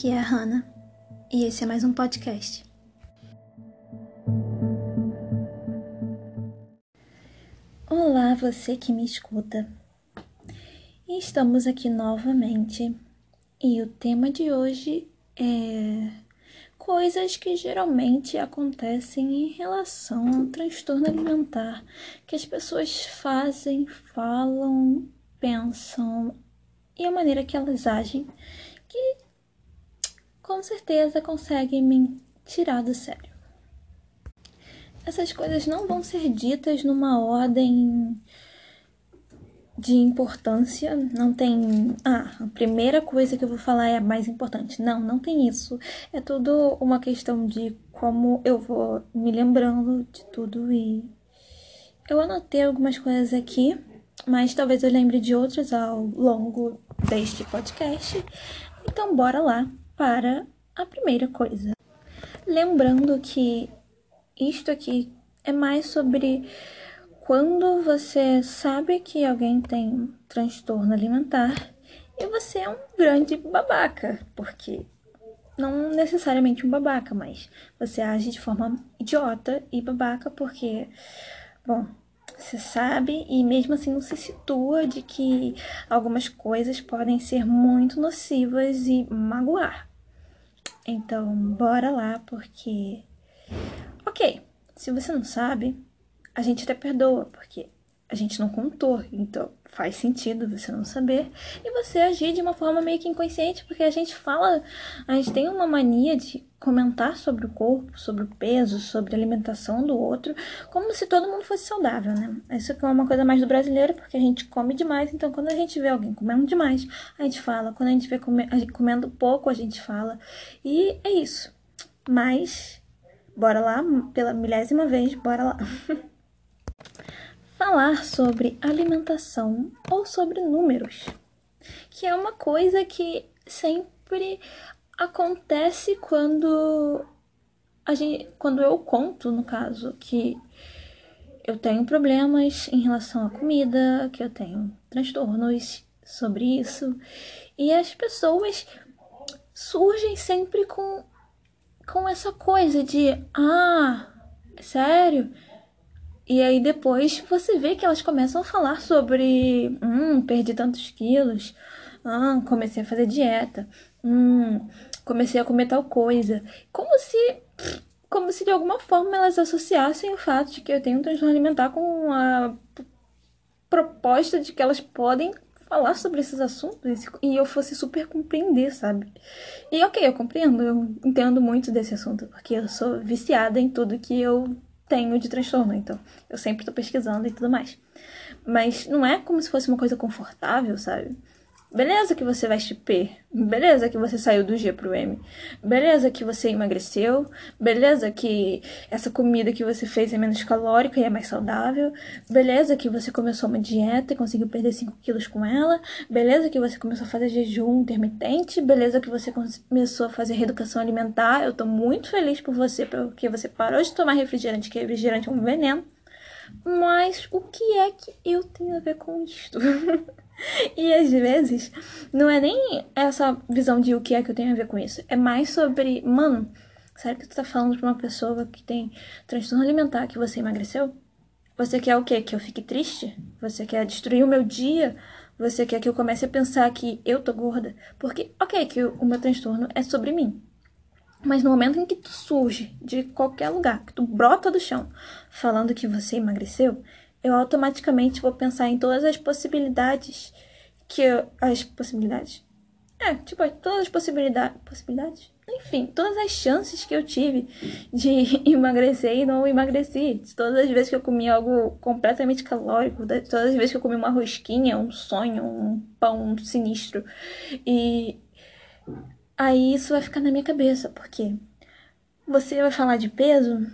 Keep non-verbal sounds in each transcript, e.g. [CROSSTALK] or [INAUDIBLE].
Aqui é a Hannah e esse é mais um podcast. Olá, você que me escuta. Estamos aqui novamente e o tema de hoje é coisas que geralmente acontecem em relação ao transtorno alimentar que as pessoas fazem, falam, pensam e a maneira que elas agem com certeza conseguem me tirar do sério. Essas coisas não vão ser ditas numa ordem de importância, não tem. Ah, a primeira coisa que eu vou falar é a mais importante. Não, não tem isso. É tudo uma questão de como eu vou me lembrando de tudo e. Eu anotei algumas coisas aqui, mas talvez eu lembre de outras ao longo deste podcast. Então, bora lá para a primeira coisa. Lembrando que isto aqui é mais sobre quando você sabe que alguém tem transtorno alimentar e você é um grande babaca, porque não necessariamente um babaca, mas você age de forma idiota e babaca porque, bom, você sabe e mesmo assim não se situa de que algumas coisas podem ser muito nocivas e magoar. Então, bora lá, porque. Ok, se você não sabe, a gente até perdoa, porque a gente não contou, então faz sentido você não saber e você agir de uma forma meio que inconsciente, porque a gente fala, a gente tem uma mania de comentar sobre o corpo, sobre o peso, sobre a alimentação do outro, como se todo mundo fosse saudável, né? Isso é uma coisa mais do brasileiro, porque a gente come demais, então quando a gente vê alguém comendo demais, a gente fala, quando a gente vê comendo pouco, a gente fala, e é isso. Mas, bora lá, pela milésima vez, bora lá. [LAUGHS] falar sobre alimentação ou sobre números, que é uma coisa que sempre acontece quando a gente, quando eu conto, no caso, que eu tenho problemas em relação à comida, que eu tenho transtornos sobre isso, e as pessoas surgem sempre com com essa coisa de ah, sério? E aí depois você vê que elas começam a falar sobre hum, perdi tantos quilos, ah, comecei a fazer dieta, hum, comecei a comer tal coisa. Como se como se de alguma forma elas associassem o fato de que eu tenho um transtorno alimentar com a proposta de que elas podem falar sobre esses assuntos e eu fosse super compreender, sabe? E ok, eu compreendo, eu entendo muito desse assunto, porque eu sou viciada em tudo que eu tenho de transtorno, então eu sempre tô pesquisando e tudo mais. Mas não é como se fosse uma coisa confortável, sabe? Beleza que você vai P. Beleza que você saiu do G pro M. Beleza que você emagreceu. Beleza que essa comida que você fez é menos calórica e é mais saudável. Beleza que você começou uma dieta e conseguiu perder 5 quilos com ela. Beleza que você começou a fazer jejum intermitente. Beleza que você começou a fazer reeducação alimentar. Eu tô muito feliz por você, porque você parou de tomar refrigerante, que refrigerante é um veneno. Mas o que é que eu tenho a ver com isto? [LAUGHS] e às vezes não é nem essa visão de o que é que eu tenho a ver com isso. É mais sobre, mano, sério que tu tá falando pra uma pessoa que tem transtorno alimentar que você emagreceu? Você quer o quê? Que eu fique triste? Você quer destruir o meu dia? Você quer que eu comece a pensar que eu tô gorda? Porque, ok, que o meu transtorno é sobre mim. Mas no momento em que tu surge de qualquer lugar, que tu brota do chão falando que você emagreceu, eu automaticamente vou pensar em todas as possibilidades que eu, as possibilidades. É, tipo, todas as possibilidades, possibilidades? Enfim, todas as chances que eu tive de [LAUGHS] emagrecer e não emagreci. Todas as vezes que eu comi algo completamente calórico, todas as vezes que eu comi uma rosquinha, um sonho, um pão sinistro. E aí isso vai ficar na minha cabeça, porque você vai falar de peso,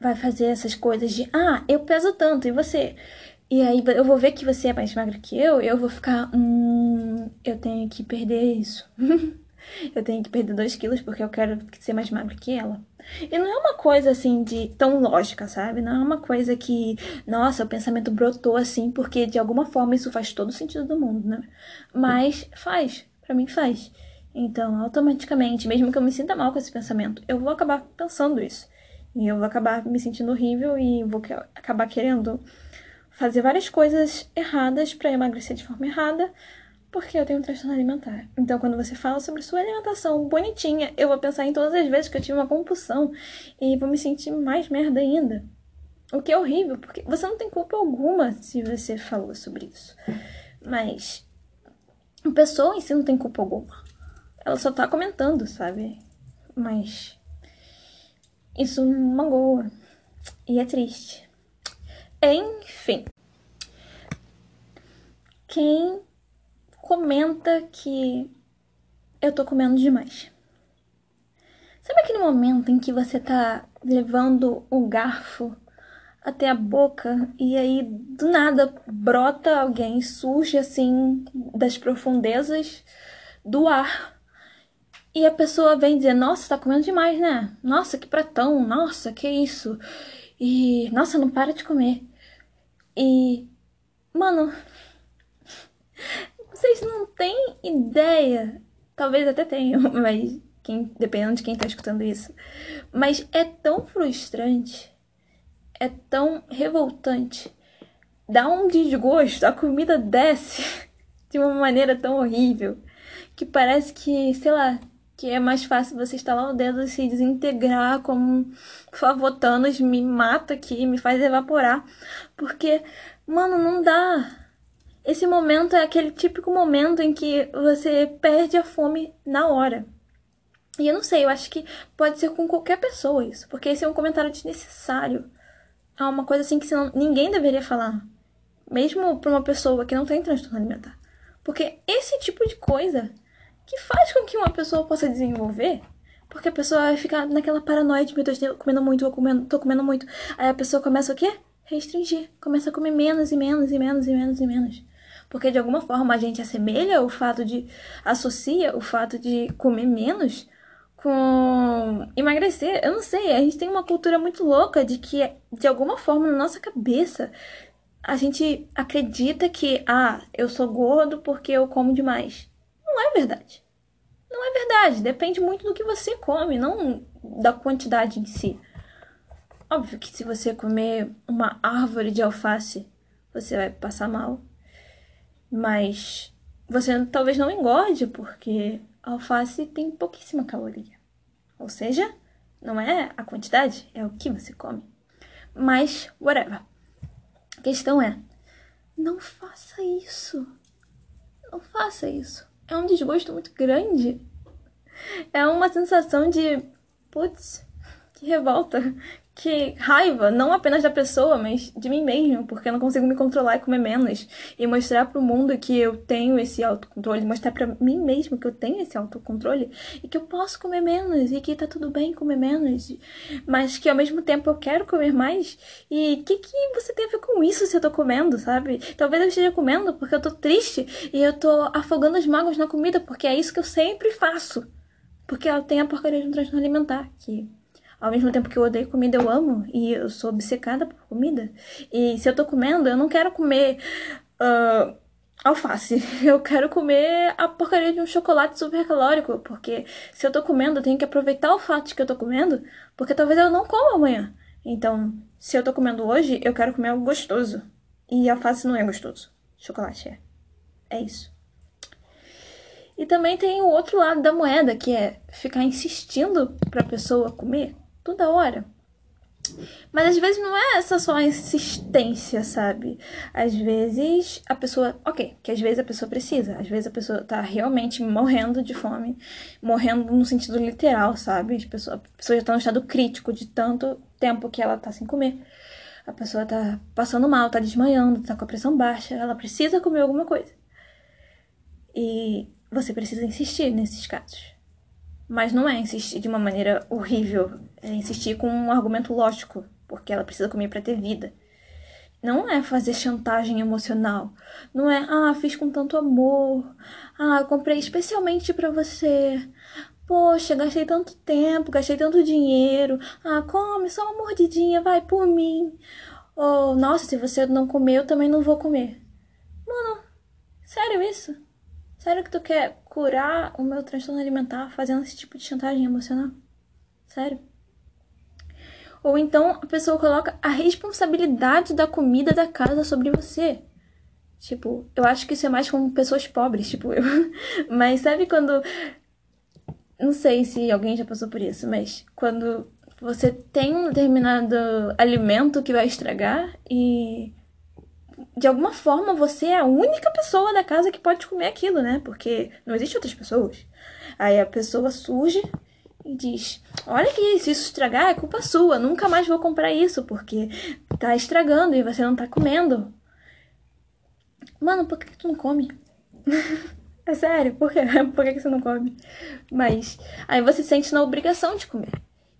vai fazer essas coisas de ah, eu peso tanto e você. E aí eu vou ver que você é mais magra que eu, eu vou ficar, hum, eu tenho que perder isso. [LAUGHS] eu tenho que perder 2 quilos porque eu quero ser mais magra que ela. E não é uma coisa assim de tão lógica, sabe? Não é uma coisa que, nossa, o pensamento brotou assim, porque de alguma forma isso faz todo sentido do mundo, né? Mas faz, para mim faz. Então, automaticamente, mesmo que eu me sinta mal com esse pensamento, eu vou acabar pensando isso. E eu vou acabar me sentindo horrível e vou acabar querendo fazer várias coisas erradas para emagrecer de forma errada, porque eu tenho um transtorno alimentar. Então, quando você fala sobre sua alimentação bonitinha, eu vou pensar em todas as vezes que eu tive uma compulsão e vou me sentir mais merda ainda. O que é horrível, porque você não tem culpa alguma se você falou sobre isso. Mas a pessoa em si não tem culpa alguma. Ela só tá comentando, sabe? Mas isso magoa. E é triste. Enfim. Quem comenta que eu tô comendo demais? Sabe aquele momento em que você tá levando o garfo até a boca e aí do nada brota alguém, surge assim das profundezas do ar. E a pessoa vem dizer: Nossa, tá comendo demais, né? Nossa, que pratão, nossa, que isso. E nossa, não para de comer. E mano, [LAUGHS] vocês não têm ideia. Talvez até tenham, [LAUGHS] mas quem, dependendo de quem tá escutando isso. Mas é tão frustrante é tão revoltante. Dá um desgosto, a comida desce [LAUGHS] de uma maneira tão horrível que parece que, sei lá, que é mais fácil você estalar o dedo e se desintegrar como Favotanos me mata aqui, me faz evaporar. Porque, mano, não dá. Esse momento é aquele típico momento em que você perde a fome na hora. E eu não sei, eu acho que pode ser com qualquer pessoa isso, porque esse é um comentário desnecessário é uma coisa assim que senão, ninguém deveria falar. Mesmo para uma pessoa que não tem transtorno alimentar. Porque esse tipo de coisa que faz com que uma pessoa possa desenvolver. Porque a pessoa vai ficar naquela paranoia de, meu Deus, tô comendo muito, tô comendo, tô comendo muito. Aí a pessoa começa o quê? Restringir. Começa a comer menos e menos e menos e menos e menos. Porque de alguma forma a gente assemelha o fato de. associa o fato de comer menos com emagrecer. Eu não sei, a gente tem uma cultura muito louca de que, de alguma forma, na nossa cabeça, a gente acredita que, ah, eu sou gordo porque eu como demais. Não é verdade. Não é verdade. Depende muito do que você come, não da quantidade em si. Óbvio que se você comer uma árvore de alface, você vai passar mal. Mas você talvez não engorde, porque alface tem pouquíssima caloria. Ou seja, não é a quantidade, é o que você come. Mas, whatever. A questão é: não faça isso. Não faça isso. É um desgosto muito grande. É uma sensação de, putz, que revolta que raiva, não apenas da pessoa, mas de mim mesmo, porque eu não consigo me controlar e comer menos. E mostrar pro mundo que eu tenho esse autocontrole, mostrar para mim mesmo que eu tenho esse autocontrole e que eu posso comer menos e que tá tudo bem comer menos, mas que ao mesmo tempo eu quero comer mais. E o que, que você tem a ver com isso se eu tô comendo, sabe? Talvez eu esteja comendo porque eu tô triste e eu tô afogando as mágoas na comida, porque é isso que eu sempre faço. Porque ela tem a porcaria de um transtorno alimentar, que ao mesmo tempo que eu odeio comida, eu amo. E eu sou obcecada por comida. E se eu tô comendo, eu não quero comer uh, alface. [LAUGHS] Eu quero comer a porcaria de um chocolate super calórico. Porque se eu tô comendo, eu tenho que aproveitar o fato de que eu tô comendo. Porque talvez eu não coma amanhã. Então, se eu tô comendo hoje, eu quero comer algo gostoso. E alface não é gostoso. Chocolate é. É isso. E também tem o outro lado da moeda, que é ficar insistindo pra pessoa comer toda hora. Mas às vezes não é essa só insistência, sabe? Às vezes a pessoa. Ok, que às vezes a pessoa precisa. Às vezes a pessoa tá realmente morrendo de fome. Morrendo no sentido literal, sabe? A pessoa, a já tá no estado crítico de tanto tempo que ela tá sem comer. A pessoa tá passando mal, tá desmaiando, tá com a pressão baixa. Ela precisa comer alguma coisa. E você precisa insistir nesses casos. Mas não é insistir de uma maneira horrível, insistir com um argumento lógico, porque ela precisa comer para ter vida. Não é fazer chantagem emocional. Não é, ah, fiz com tanto amor. Ah, comprei especialmente para você. Poxa, gastei tanto tempo, gastei tanto dinheiro. Ah, come só uma mordidinha, vai por mim. Ou, nossa, se você não comer, eu também não vou comer. Mano, sério isso? Sério que tu quer curar o meu transtorno alimentar fazendo esse tipo de chantagem emocional? Sério? Ou então a pessoa coloca a responsabilidade da comida da casa sobre você. Tipo, eu acho que isso é mais com pessoas pobres, [LAUGHS] tipo eu. Mas sabe quando. Não sei se alguém já passou por isso, mas quando você tem um determinado alimento que vai estragar e de alguma forma você é a única pessoa da casa que pode comer aquilo, né? Porque não existe outras pessoas. Aí a pessoa surge diz: Olha que se isso estragar é culpa sua, nunca mais vou comprar isso porque tá estragando e você não tá comendo. Mano, por que, tu não come? [LAUGHS] é sério, por quê? [LAUGHS] Por que, que você não come? Mas aí você se sente na obrigação de comer.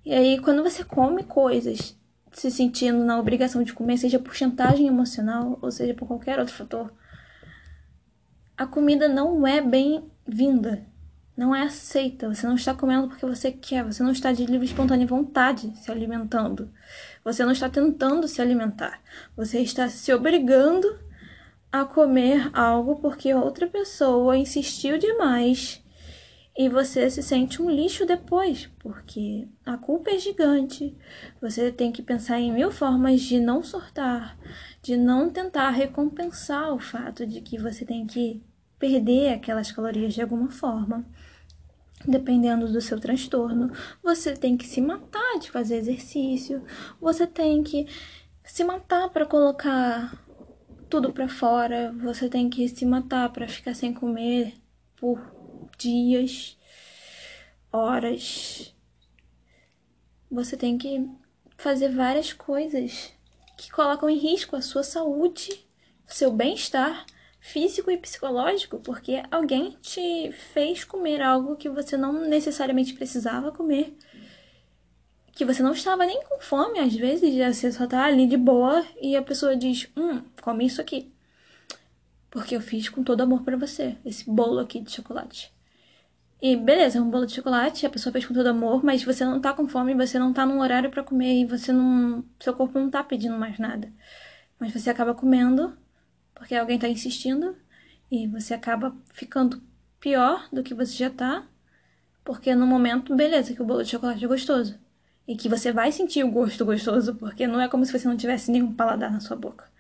E aí, quando você come coisas se sentindo na obrigação de comer, seja por chantagem emocional ou seja por qualquer outro fator, a comida não é bem-vinda, não é aceita. Você não está comendo porque você quer, você não está de livre espontânea vontade se alimentando. Você não está tentando se alimentar. Você está se obrigando a comer algo porque outra pessoa insistiu demais e você se sente um lixo depois, porque a culpa é gigante. Você tem que pensar em mil formas de não sortar, de não tentar recompensar o fato de que você tem que perder aquelas calorias de alguma forma. Dependendo do seu transtorno, você tem que se matar de fazer exercício, você tem que se matar para colocar tudo para fora, você tem que se matar para ficar sem comer por dias, horas. Você tem que fazer várias coisas que colocam em risco a sua saúde, seu bem-estar físico e psicológico, porque alguém te fez comer algo que você não necessariamente precisava comer, que você não estava nem com fome, às vezes, você só tá ali de boa e a pessoa diz: "Hum, come isso aqui". Porque eu fiz com todo amor para você, esse bolo aqui de chocolate. E beleza, é um bolo de chocolate, a pessoa fez com todo amor, mas você não tá com fome, você não tá num horário para comer e você não. Seu corpo não tá pedindo mais nada. Mas você acaba comendo porque alguém tá insistindo e você acaba ficando pior do que você já tá, porque no momento, beleza, que o bolo de chocolate é gostoso. E que você vai sentir o gosto gostoso, porque não é como se você não tivesse nenhum paladar na sua boca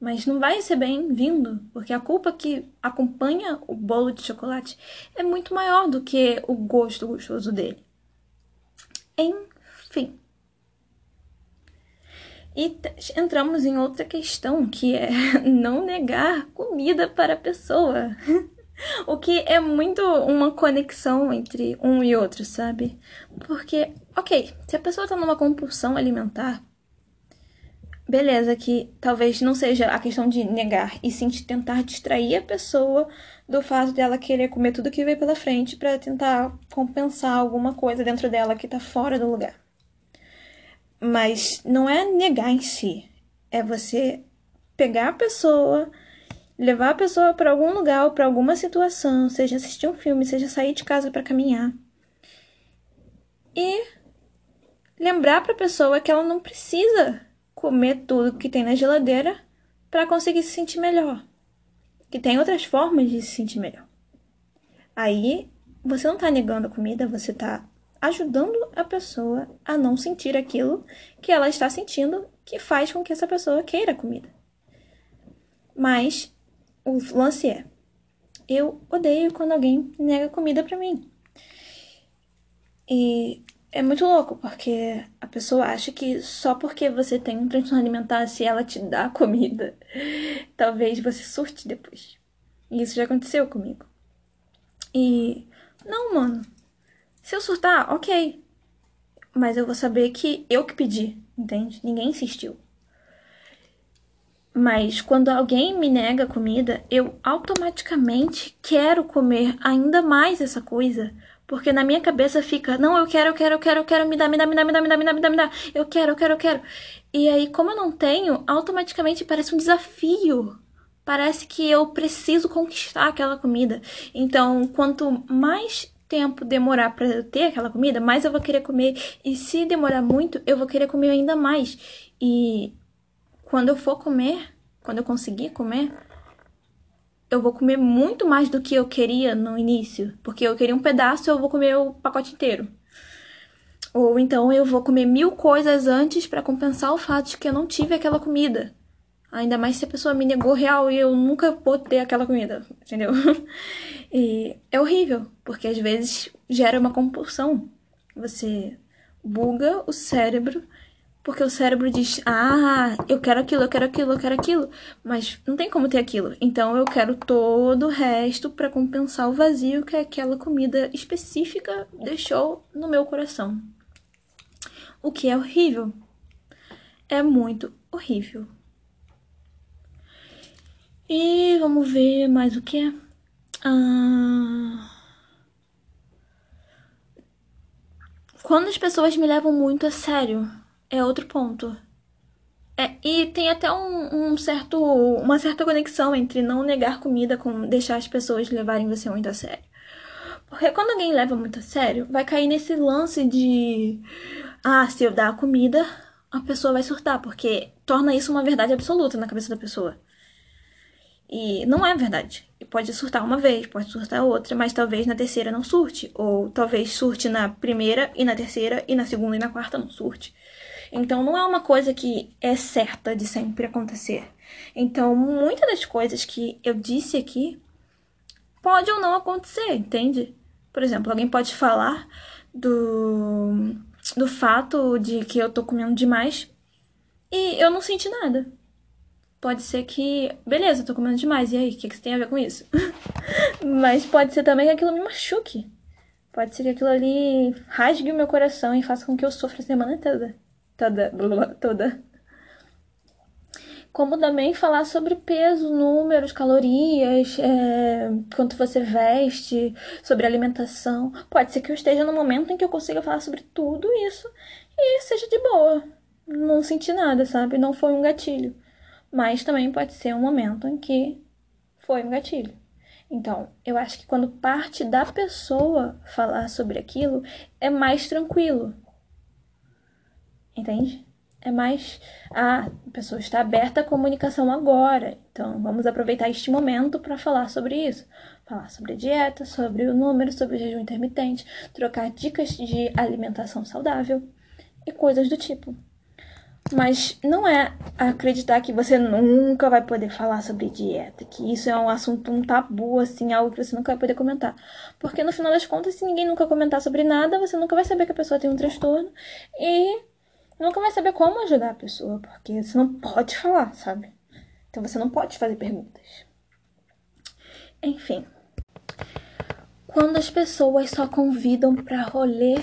mas não vai ser bem-vindo, porque a culpa que acompanha o bolo de chocolate é muito maior do que o gosto gostoso dele. Enfim. E entramos em outra questão, que é [LAUGHS] não negar comida para a pessoa. [LAUGHS] o que é muito uma conexão entre um e outro, sabe? Porque, ok, se a pessoa tá numa compulsão alimentar, beleza, que talvez não seja a questão de negar, e sim de tentar distrair a pessoa do fato dela querer comer tudo que veio pela frente para tentar compensar alguma coisa dentro dela que tá fora do lugar. Mas não é negar em si, é você pegar a pessoa, levar a pessoa para algum lugar para alguma situação, seja assistir um filme, seja sair de casa para caminhar. E lembrar para a pessoa que ela não precisa comer tudo que tem na geladeira para conseguir se sentir melhor. Que tem outras formas de se sentir melhor. Aí você não está negando a comida, você está ajudando a pessoa a não sentir aquilo que ela está sentindo, que faz com que essa pessoa queira comida. Mas o lance é: eu odeio quando alguém nega comida para mim. E é muito louco, porque a pessoa acha que só porque você tem um transtorno alimentar, se ela te dá [LAUGHS] comida, talvez você surte depois. E isso já aconteceu comigo. E não, mano. Se eu surtar, ok. Mas eu vou saber que eu que pedi, entende? Ninguém insistiu. Mas quando alguém me nega comida, eu automaticamente quero comer ainda mais essa coisa porque na minha cabeça fica, não, eu quero, eu quero, eu quero, eu quero, me dá, me dá, me dá, me dá, me dá, me dá, me dá, me dá. Eu quero, eu quero, eu quero. E aí, como eu não tenho, automaticamente parece um desafio. Parece que eu preciso conquistar aquela comida. Então, quanto mais tempo demorar para eu ter aquela comida, mais eu vou querer comer. E se demorar muito, eu vou querer comer ainda mais. E quando eu for comer, quando eu conseguir comer, eu vou comer muito mais do que eu queria no início, porque eu queria um pedaço, eu vou comer o pacote inteiro. Ou então eu vou comer mil coisas antes para compensar o fato de que eu não tive aquela comida. Ainda mais se a pessoa me negou real e eu nunca vou ter aquela comida, entendeu? [LAUGHS] e é horrível, porque às vezes gera uma compulsão. Você buga o cérebro porque o cérebro diz: Ah, eu quero aquilo, eu quero aquilo, eu quero aquilo. Mas não tem como ter aquilo. Então eu quero todo o resto para compensar o vazio que aquela comida específica deixou no meu coração. O que é horrível. É muito horrível. E vamos ver mais o que é. Ah... Quando as pessoas me levam muito a sério é outro ponto. É, e tem até um, um, certo, uma certa conexão entre não negar comida com deixar as pessoas levarem você muito a sério. Porque quando alguém leva muito a sério, vai cair nesse lance de ah, se eu dar a comida, a pessoa vai surtar, porque torna isso uma verdade absoluta na cabeça da pessoa. E não é verdade. Pode surtar uma vez, pode surtar outra, mas talvez na terceira não surte. Ou talvez surte na primeira e na terceira, e na segunda e na quarta não surte. Então não é uma coisa que é certa de sempre acontecer. Então, muitas das coisas que eu disse aqui pode ou não acontecer, entende? Por exemplo, alguém pode falar do, do fato de que eu tô comendo demais e eu não senti nada. Pode ser que, beleza, eu tô comendo demais, e aí, o que, que tem a ver com isso? [LAUGHS] Mas pode ser também que aquilo me machuque. Pode ser que aquilo ali rasgue o meu coração e faça com que eu sofra a semana toda toda, toda. Como também falar sobre peso, números, calorias, é, quanto você veste, sobre alimentação. Pode ser que eu esteja no momento em que eu consiga falar sobre tudo isso e seja de boa. Não senti nada, sabe? Não foi um gatilho. Mas também pode ser um momento em que foi um gatilho. Então, eu acho que quando parte da pessoa falar sobre aquilo, é mais tranquilo. Entende? É mais. Ah, a pessoa está aberta à comunicação agora. Então, vamos aproveitar este momento para falar sobre isso. Falar sobre a dieta, sobre o número, sobre o jejum intermitente, trocar dicas de alimentação saudável e coisas do tipo. Mas não é acreditar que você nunca vai poder falar sobre dieta, que isso é um assunto, um tabu, assim, algo que você nunca vai poder comentar. Porque no final das contas, se ninguém nunca comentar sobre nada, você nunca vai saber que a pessoa tem um transtorno e nunca vai saber como ajudar a pessoa, porque você não pode falar, sabe? Então você não pode fazer perguntas. Enfim. Quando as pessoas só convidam para rolê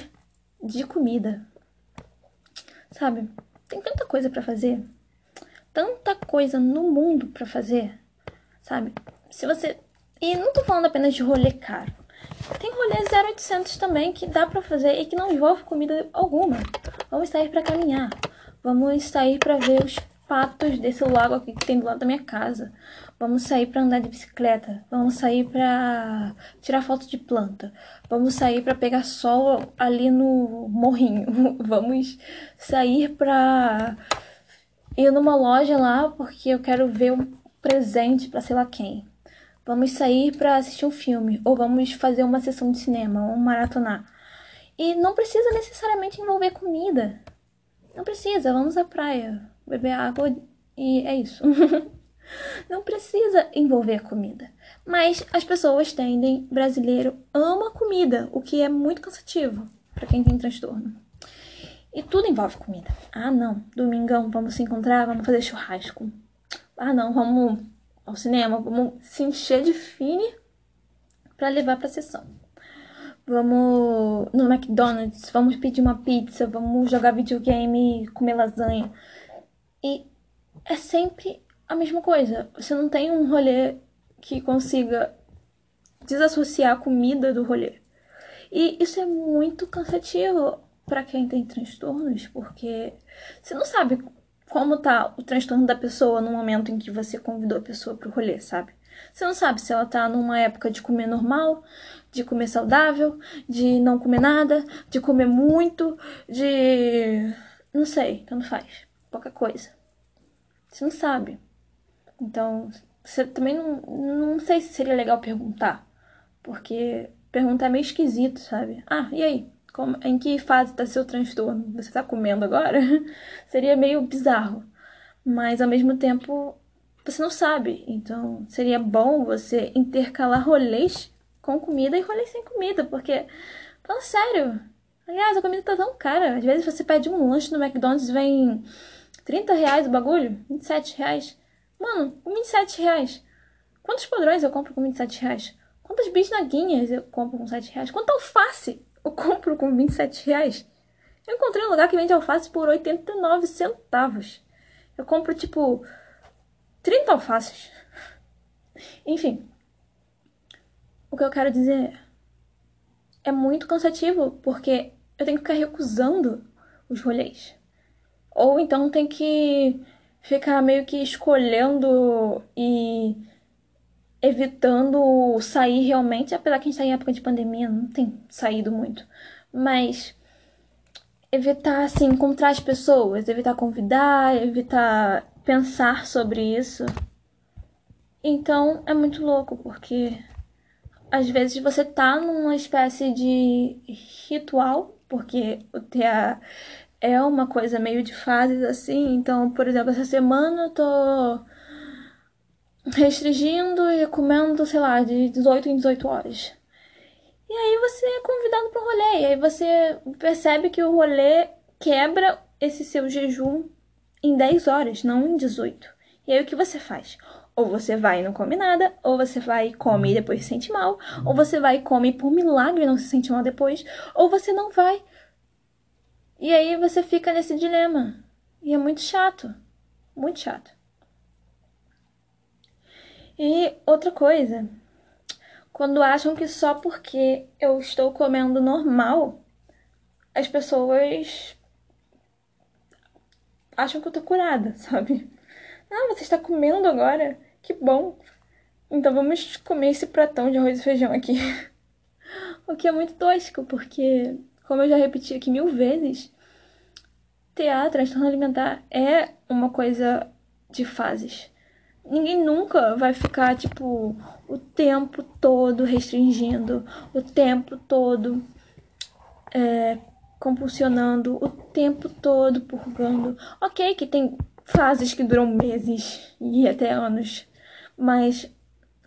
de comida. Sabe? Tem tanta coisa para fazer. Tanta coisa no mundo para fazer. Sabe? Se você e não tô falando apenas de rolê caro. Tem rolê 0800 também que dá para fazer e que não envolve comida alguma. Vamos sair para caminhar. Vamos sair para ver os patos desse lago aqui que tem do lado da minha casa. Vamos sair para andar de bicicleta. Vamos sair para tirar foto de planta. Vamos sair para pegar sol ali no morrinho. [LAUGHS] Vamos sair para ir numa loja lá porque eu quero ver um presente para sei lá quem. Vamos sair para assistir um filme ou vamos fazer uma sessão de cinema, ou maratonar. E não precisa necessariamente envolver comida. Não precisa, vamos à praia, beber água e é isso. [LAUGHS] não precisa envolver comida. Mas as pessoas tendem, brasileiro ama comida, o que é muito cansativo para quem tem transtorno. E tudo envolve comida. Ah, não, domingão, vamos se encontrar, vamos fazer churrasco. Ah, não, vamos ao cinema, vamos se encher de fine para levar para sessão. Vamos no McDonald's, vamos pedir uma pizza, vamos jogar videogame, comer lasanha. E é sempre a mesma coisa. Você não tem um rolê que consiga desassociar a comida do rolê. E isso é muito cansativo para quem tem transtornos, porque você não sabe como tá o transtorno da pessoa no momento em que você convidou a pessoa pro rolê, sabe? Você não sabe se ela tá numa época de comer normal, de comer saudável, de não comer nada, de comer muito, de. Não sei, tanto faz. Pouca coisa. Você não sabe. Então, também não, não sei se seria legal perguntar, porque perguntar é meio esquisito, sabe? Ah, e aí? Como, em que fase está seu transtorno? Você está comendo agora? [LAUGHS] seria meio bizarro. Mas ao mesmo tempo, você não sabe. Então, seria bom você intercalar rolês com comida e rolês sem comida, porque, fala sério. Aliás, a comida tá tão cara. Às vezes você pede um lanche no McDonald's e vem 30 reais o bagulho, 27 reais. Mano, com 27 reais. Quantos padrões eu compro com 27 reais? Quantas bisnaguinhas eu compro com 7 reais? Quanta alface eu compro com 27 reais? Eu encontrei um lugar que vende alface por 89 centavos. Eu compro, tipo, 30 alfaces. Enfim. O que eu quero dizer é muito cansativo, porque eu tenho que ficar recusando os rolês. Ou então tem que ficar meio que escolhendo e evitando sair realmente, apesar que a gente tá em época de pandemia, não tem saído muito. Mas evitar assim encontrar as pessoas, evitar convidar, evitar pensar sobre isso. Então é muito louco porque às vezes você tá numa espécie de ritual, porque o TA é uma coisa meio de fases assim. Então, por exemplo, essa semana eu tô restringindo e comendo, sei lá, de 18 em 18 horas. E aí você é convidado para o rolê. E aí você percebe que o rolê quebra esse seu jejum em 10 horas, não em 18. E aí o que você faz? Ou você vai e não come nada, ou você vai e come e depois se sente mal, ou você vai e come e por milagre não se sente mal depois, ou você não vai. E aí você fica nesse dilema. E é muito chato. Muito chato. E outra coisa, quando acham que só porque eu estou comendo normal, as pessoas acham que eu tô curada, [LAUGHS] sabe? Ah, você está comendo agora? Que bom! Então vamos comer esse pratão de arroz e feijão aqui. [LAUGHS] o que é muito tosco, porque, como eu já repeti aqui mil vezes, teatro, transtorno alimentar, é uma coisa de fases ninguém nunca vai ficar, tipo, o tempo todo restringindo, o tempo todo é, compulsionando, o tempo todo purgando. Ok, que tem fases que duram meses e até anos, mas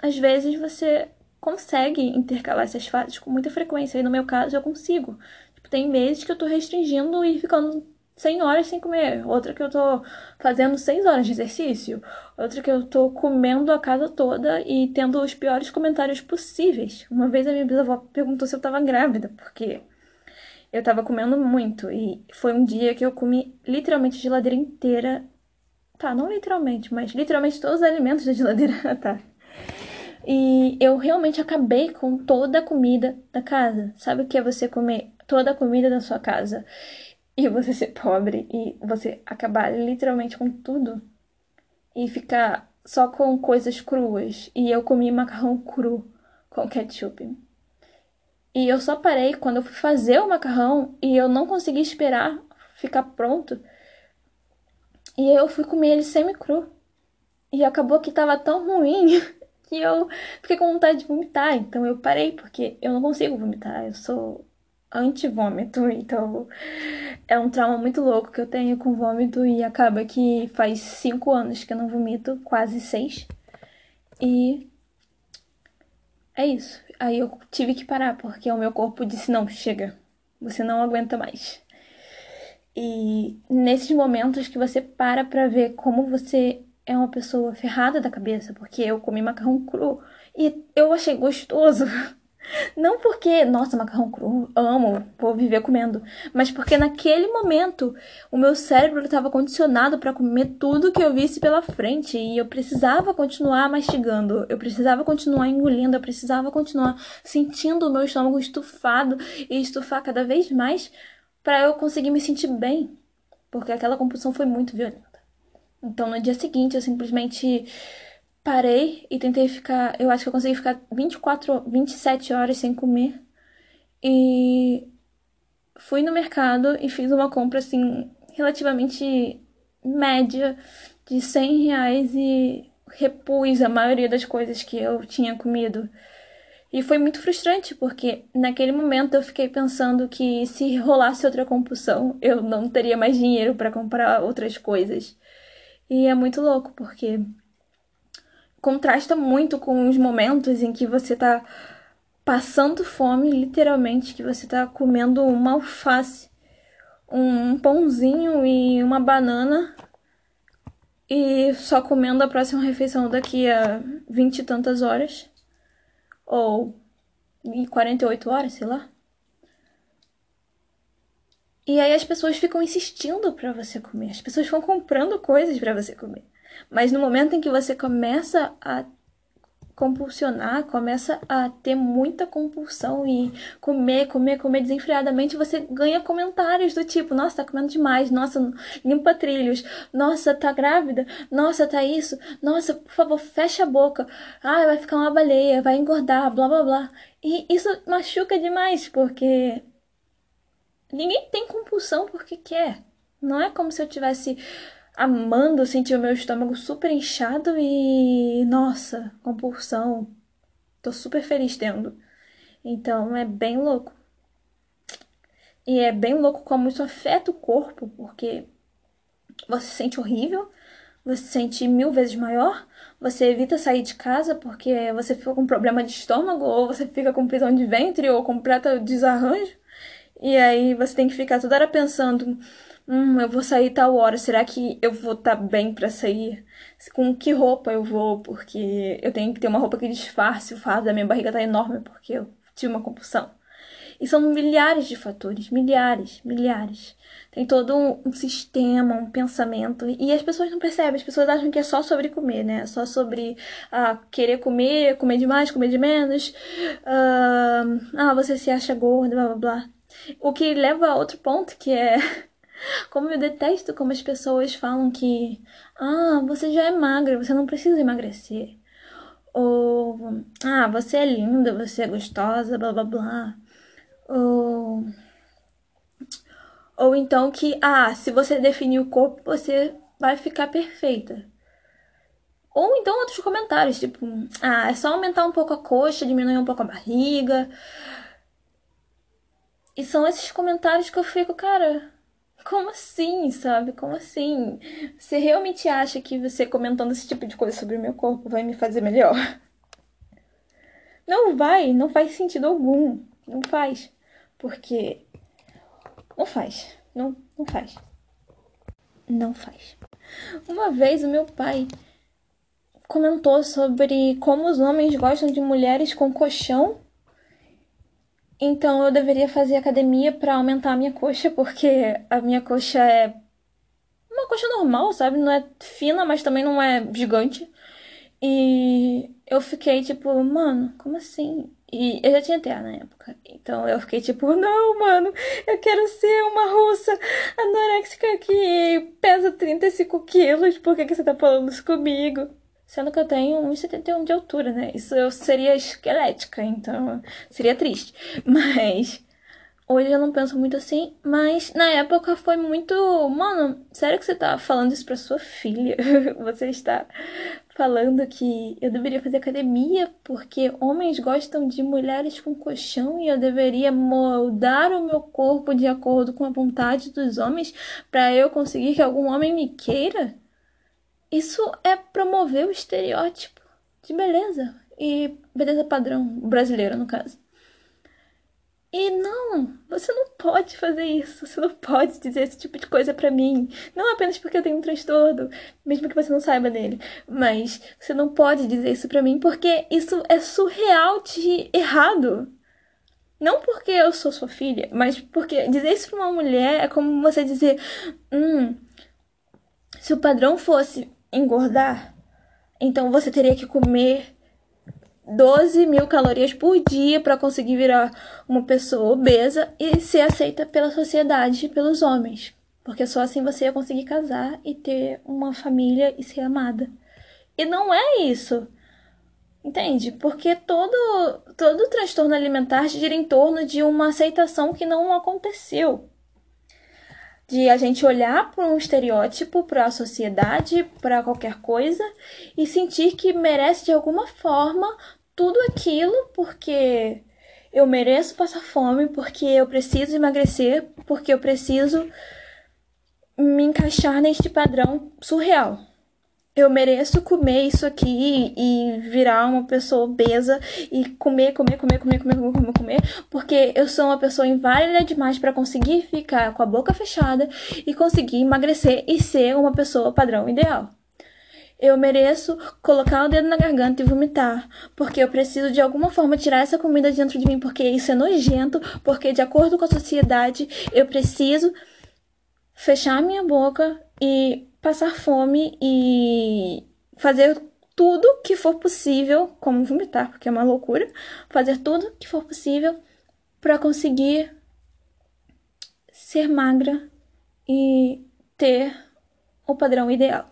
às vezes você consegue intercalar essas fases com muita frequência. E no meu caso eu consigo. Tem meses que eu tô restringindo e ficando 100 horas sem comer, outra que eu tô fazendo 6 horas de exercício, outra que eu tô comendo a casa toda e tendo os piores comentários possíveis. Uma vez a minha bisavó perguntou se eu tava grávida, porque eu tava comendo muito e foi um dia que eu comi literalmente a geladeira inteira. Tá, não literalmente, mas literalmente todos os alimentos da geladeira, [LAUGHS] tá. E eu realmente acabei com toda a comida da casa. Sabe o que é você comer toda a comida da sua casa? e você ser pobre e você acabar literalmente com tudo e ficar só com coisas cruas. E eu comi macarrão cru com ketchup. E eu só parei quando eu fui fazer o macarrão e eu não consegui esperar ficar pronto. E eu fui comer ele semi-cru. E acabou que tava tão ruim [LAUGHS] que eu fiquei com vontade de vomitar. Então eu parei, porque eu não consigo vomitar. Eu sou anti-vômito, então é um trauma muito louco que eu tenho com vômito e acaba que faz cinco anos que eu não vomito, quase seis. E é isso. Aí eu tive que parar, porque o meu corpo disse, não, chega, você não aguenta mais. E nesses momentos que você para pra ver como você é uma pessoa ferrada da cabeça, porque eu comi macarrão cru e eu achei gostoso. [LAUGHS] Não porque, nossa, macarrão cru, amo, vou viver comendo, mas porque naquele momento o meu cérebro estava condicionado para comer tudo que eu visse pela frente e eu precisava continuar mastigando, eu precisava continuar engolindo, eu precisava continuar sentindo o meu estômago estufado e estufar cada vez mais para eu conseguir me sentir bem, porque aquela compulsão foi muito violenta. Então no dia seguinte eu simplesmente parei e tentei ficar. Eu acho que eu consegui ficar 24, 27 horas sem comer. E fui no mercado e fiz uma compra assim, relativamente média, de 100 reais e repus a maioria das coisas que eu tinha comido. E foi muito frustrante, porque naquele momento eu fiquei pensando que se rolasse outra compulsão, eu não teria mais dinheiro para comprar outras coisas. E é muito louco, porque contrasta muito com os momentos em que você tá passando fome, literalmente, que você tá comendo uma alface, um pãozinho e uma banana e só comendo a próxima refeição daqui a vinte e tantas horas ou em 48 horas, sei lá. E aí as pessoas ficam insistindo para você comer, as pessoas vão comprando coisas para você comer. Mas no momento em que você começa a compulsionar, começa a ter muita compulsão e comer, comer, comer desenfreadamente, você ganha comentários do tipo: Nossa, tá comendo demais, nossa, limpa trilhos, nossa, tá grávida, nossa, tá isso, nossa, por favor, fecha a boca, ah, vai ficar uma baleia, vai engordar, blá blá blá. E isso machuca demais, porque ninguém tem compulsão porque quer. Não é como se eu tivesse amando sentir o meu estômago super inchado e. Nossa, compulsão. Tô super feliz tendo. Então é bem louco. E é bem louco como isso afeta o corpo, porque você se sente horrível, você se sente mil vezes maior, você evita sair de casa porque você fica com problema de estômago, ou você fica com prisão de ventre, ou completa desarranjo. E aí você tem que ficar toda hora pensando Hum, eu vou sair tal hora. Será que eu vou estar tá bem para sair? Com que roupa eu vou? Porque eu tenho que ter uma roupa que disfarce o fato da minha barriga tá enorme porque eu tive uma compulsão. E são milhares de fatores, milhares, milhares. Tem todo um, sistema, um pensamento. E as pessoas não percebem, as pessoas acham que é só sobre comer, né? Só sobre ah, querer comer, comer demais, comer de menos. Ah, ah, você se acha gorda, blá blá blá. O que leva a outro ponto, que é como eu detesto como as pessoas falam que, ah, você já é magra, você não precisa emagrecer. Ou, ah, você é linda, você é gostosa, blá blá blá. Ou, ou então que, ah, se você definir o corpo, você vai ficar perfeita. Ou então outros comentários, tipo, ah, é só aumentar um pouco a coxa, diminuir um pouco a barriga. E são esses comentários que eu fico, cara, como assim, sabe? Como assim? Você realmente acha que você comentando esse tipo de coisa sobre o meu corpo vai me fazer melhor? Não vai, não faz sentido algum. Não faz. Porque. Não faz. Não, não faz. Não faz. Uma vez o meu pai comentou sobre como os homens gostam de mulheres com colchão então eu deveria fazer academia para aumentar a minha coxa, porque a minha coxa é uma coxa normal, sabe? Não é fina, mas também não é gigante. E eu fiquei tipo, mano, como assim? E eu já tinha TEA na época. Então eu fiquei tipo, [LAUGHS] não, mano, eu quero ser uma russa anoréxica que pesa 35 quilos. Por que, que você tá falando isso comigo? Sendo que eu tenho 1,71 de altura, né? Isso eu seria esquelética, então seria triste. Mas hoje eu não penso muito assim. Mas na época foi muito. Mano, sério que você tá falando isso pra sua filha? [LAUGHS] você está falando que eu deveria fazer academia porque homens gostam de mulheres com colchão e eu deveria moldar o meu corpo de acordo com a vontade dos homens para eu conseguir que algum homem me queira? Isso é promover o estereótipo de beleza e beleza padrão brasileira, no caso. E não, você não pode fazer isso, você não pode dizer esse tipo de coisa para mim. Não apenas porque eu tenho um transtorno, mesmo que você não saiba dele, mas você não pode dizer isso para mim porque isso é surreal de errado. Não porque eu sou sua filha, mas porque dizer isso pra uma mulher é como você dizer: hum, se o padrão fosse engordar, então você teria que comer 12 mil calorias por dia para conseguir virar uma pessoa obesa e ser aceita pela sociedade, pelos homens. Porque só assim você ia conseguir casar e ter uma família e ser amada. E não é isso. Entende? Porque todo, todo transtorno alimentar gira em torno de uma aceitação que não aconteceu. De a gente olhar para um estereótipo, para a sociedade, para qualquer coisa e sentir que merece de alguma forma tudo aquilo porque eu mereço passar fome, porque eu preciso emagrecer, porque eu preciso me encaixar neste padrão surreal eu mereço comer isso aqui e virar uma pessoa obesa e comer, comer, comer, comer, comer, comer, comer, comer porque eu sou uma pessoa inválida demais para conseguir ficar com a boca fechada e conseguir emagrecer e ser uma pessoa padrão ideal. Eu mereço colocar o dedo na garganta e vomitar, porque eu preciso de alguma forma tirar essa comida de dentro de mim, porque isso é nojento, porque de acordo com a sociedade eu preciso fechar minha boca e passar fome e fazer tudo que for possível, como vomitar, porque é uma loucura, fazer tudo que for possível para conseguir ser magra e ter o padrão ideal.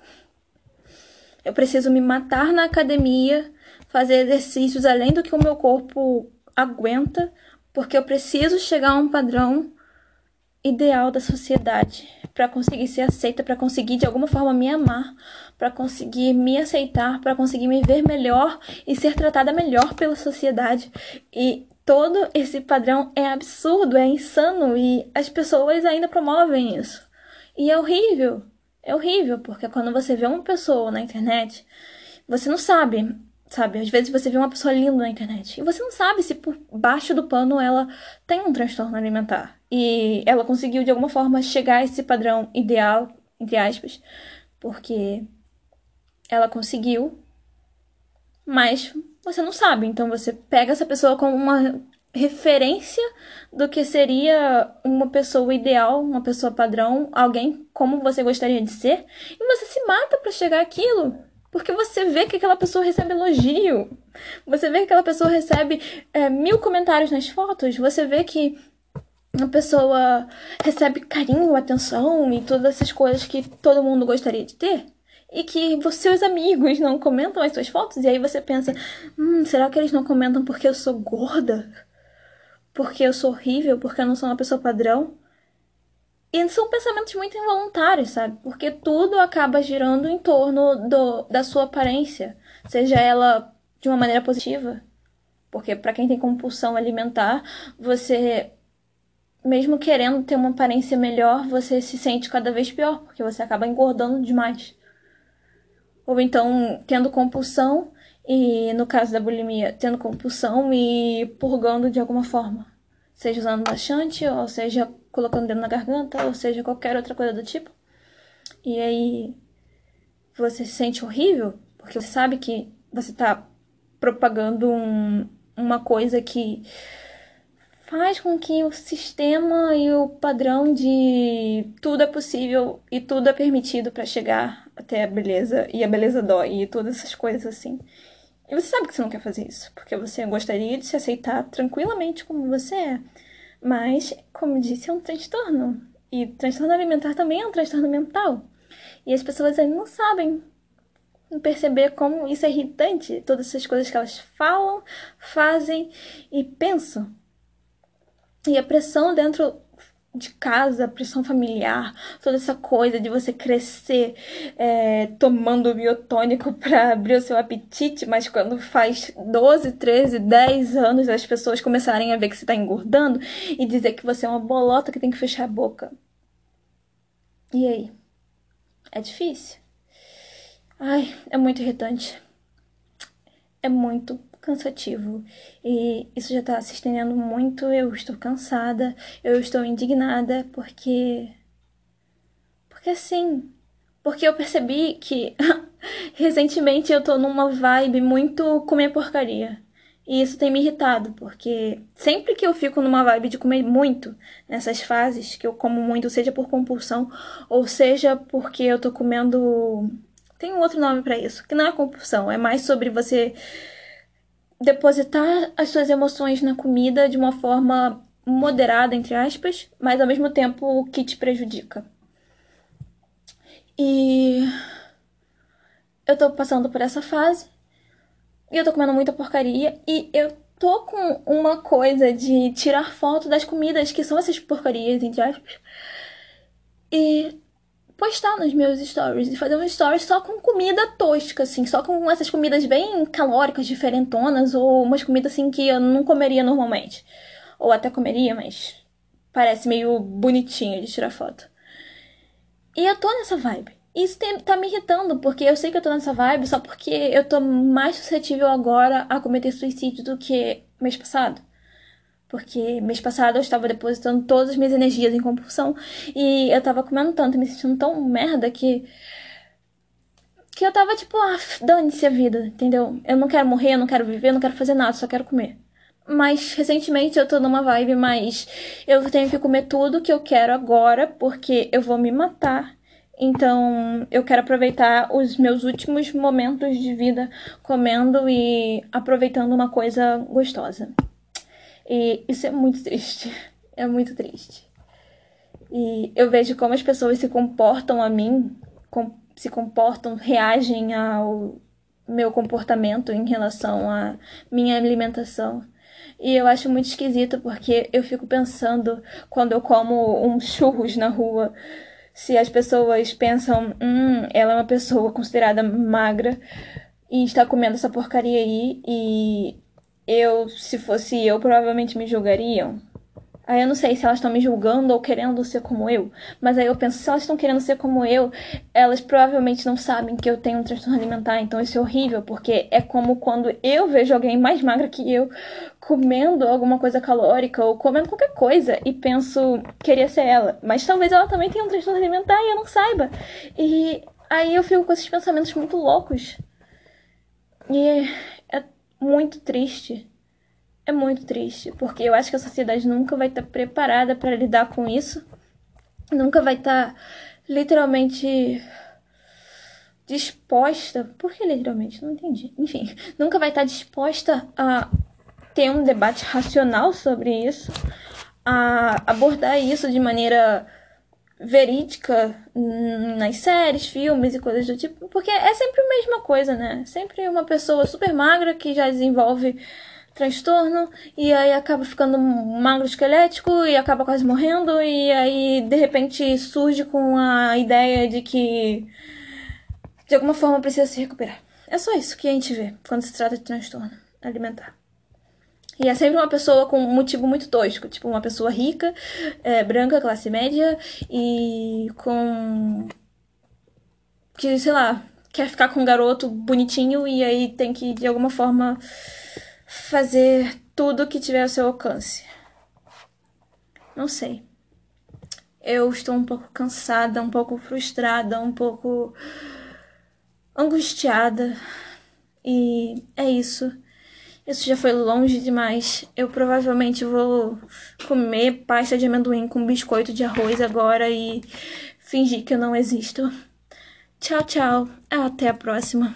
Eu preciso me matar na academia, fazer exercícios além do que o meu corpo aguenta, porque eu preciso chegar a um padrão ideal da sociedade para conseguir ser aceita, para conseguir de alguma forma me amar, para conseguir me aceitar, para conseguir me ver melhor e ser tratada melhor pela sociedade. E todo esse padrão é absurdo, é insano e as pessoas ainda promovem isso. E é horrível. É horrível, porque quando você vê uma pessoa na internet, você não sabe, sabe? Às vezes você vê uma pessoa linda na internet e você não sabe se por baixo do pano ela tem um transtorno alimentar e ela conseguiu de alguma forma chegar a esse padrão ideal, entre aspas, porque ela conseguiu, mas você não sabe. Então você pega essa pessoa como uma referência do que seria uma pessoa ideal, uma pessoa padrão, alguém como você gostaria de ser, e você se mata para chegar àquilo. Porque você vê que aquela pessoa recebe elogio, você vê que aquela pessoa recebe é, mil comentários nas fotos, você vê que a pessoa recebe carinho, atenção e todas essas coisas que todo mundo gostaria de ter. E que seus amigos não comentam as suas fotos, e aí você pensa: hum, será que eles não comentam porque eu sou gorda? porque eu sou horrível, porque eu não sou uma pessoa padrão. E são pensamentos muito involuntários, sabe? Porque tudo acaba girando em torno do, da sua aparência, seja ela de uma maneira positiva. Porque para quem tem compulsão alimentar, você mesmo querendo ter uma aparência melhor, você se sente cada vez pior, porque você acaba engordando demais. Ou então tendo compulsão, e no caso da bulimia, tendo compulsão e purgando de alguma forma. Seja usando laxante, ou seja colocando dentro na garganta, ou seja qualquer outra coisa do tipo. E aí você se sente horrível, porque você sabe que você está propagando um, uma coisa que faz com que o sistema e o padrão de tudo é possível e tudo é permitido para chegar até a beleza e a beleza dói e todas essas coisas assim. E você sabe que você não quer fazer isso, porque você gostaria de se aceitar tranquilamente como você é. Mas, como disse, é um transtorno. E transtorno alimentar também é um transtorno mental. E as pessoas ainda não sabem perceber como isso é irritante, todas essas coisas que elas falam, fazem e pensam. E a pressão dentro de casa, pressão familiar, toda essa coisa de você crescer é, tomando biotônico [LAUGHS] para abrir o seu apetite, mas quando faz 12, 13, 10 anos as pessoas começarem a ver que você está engordando e dizer que você é uma bolota que tem que fechar a boca. E aí? É difícil. Ai, é muito irritante. É muito cansativo e isso já está se estendendo muito. Eu estou cansada, eu estou indignada porque. Porque assim. Porque eu percebi que [LAUGHS] recentemente eu tô numa vibe muito comer porcaria. E isso tem me irritado, porque sempre que eu fico numa vibe de comer muito, nessas fases que eu como muito, seja por compulsão, ou seja porque eu tô comendo. Tem um outro nome para isso, que não é compulsão, é mais sobre você depositar as suas emoções na comida de uma forma moderada, entre aspas, mas ao mesmo tempo que te prejudica. E eu tô passando por essa fase e eu tô comendo muita porcaria e eu tô com uma coisa de tirar foto das comidas que são essas porcarias, entre aspas. e postar nos meus stories e fazer um stories só com comida tosca, assim, só com essas comidas bem calóricas, diferentonas, ou umas comidas assim que eu não comeria normalmente. Ou até comeria, mas parece meio bonitinho de tirar foto. E eu tô nessa vibe. Isso tem, tá me irritando, porque eu sei que eu tô nessa vibe só porque eu tô mais suscetível agora a cometer suicídio do que mês passado. Porque mês passado eu estava depositando todas as minhas energias em compulsão e eu tava comendo tanto, me sentindo tão merda que. que eu tava tipo, ah, dane-se a vida, entendeu? Eu não quero morrer, eu não quero viver, eu não quero fazer nada, só quero comer. Mas recentemente eu tô numa vibe mais. Eu tenho que comer tudo que eu quero agora, porque eu vou me matar. Então eu quero aproveitar os meus últimos momentos de vida comendo e aproveitando uma coisa gostosa. E isso é muito triste. É muito triste. E eu vejo como as pessoas se comportam a mim, com, se comportam, reagem ao meu comportamento em relação à minha alimentação. E eu acho muito esquisito porque eu fico pensando quando eu como uns churros na rua, se as pessoas pensam, hum, ela é uma pessoa considerada magra e está comendo essa porcaria aí e eu, se fosse eu, provavelmente me julgariam. Aí eu não sei se elas estão me julgando ou querendo ser como eu. Mas aí eu penso, se elas estão querendo ser como eu, elas provavelmente não sabem que eu tenho um transtorno alimentar. Então isso é horrível, porque é como quando eu vejo alguém mais magra que eu comendo alguma coisa calórica ou comendo qualquer coisa e penso, queria ser ela. Mas talvez ela também tenha um transtorno alimentar e eu não saiba. E aí eu fico com esses pensamentos muito loucos. E muito triste. É muito triste, porque eu acho que a sociedade nunca vai estar tá preparada para lidar com isso. Nunca vai estar tá, literalmente disposta. Por que literalmente? Não entendi. Enfim, nunca vai estar tá disposta a ter um debate racional sobre isso, a abordar isso de maneira verídica nas séries, filmes e coisas do tipo, porque é sempre a mesma coisa, né? Sempre uma pessoa super magra que já desenvolve transtorno e aí acaba ficando magro esquelético e acaba quase morrendo e aí de repente surge com a ideia de que de alguma forma precisa se recuperar. É só isso que a gente vê quando se trata de transtorno alimentar. E é sempre uma pessoa com um motivo muito tosco, tipo uma pessoa rica, é, branca, classe média e com. que, sei lá, quer ficar com um garoto bonitinho e aí tem que, de alguma forma, fazer tudo que tiver ao seu alcance. Não sei. Eu estou um pouco cansada, um pouco frustrada, um pouco angustiada. E é isso. Isso já foi longe demais. Eu provavelmente vou comer pasta de amendoim com biscoito de arroz agora e fingir que eu não existo. Tchau, tchau. Até a próxima.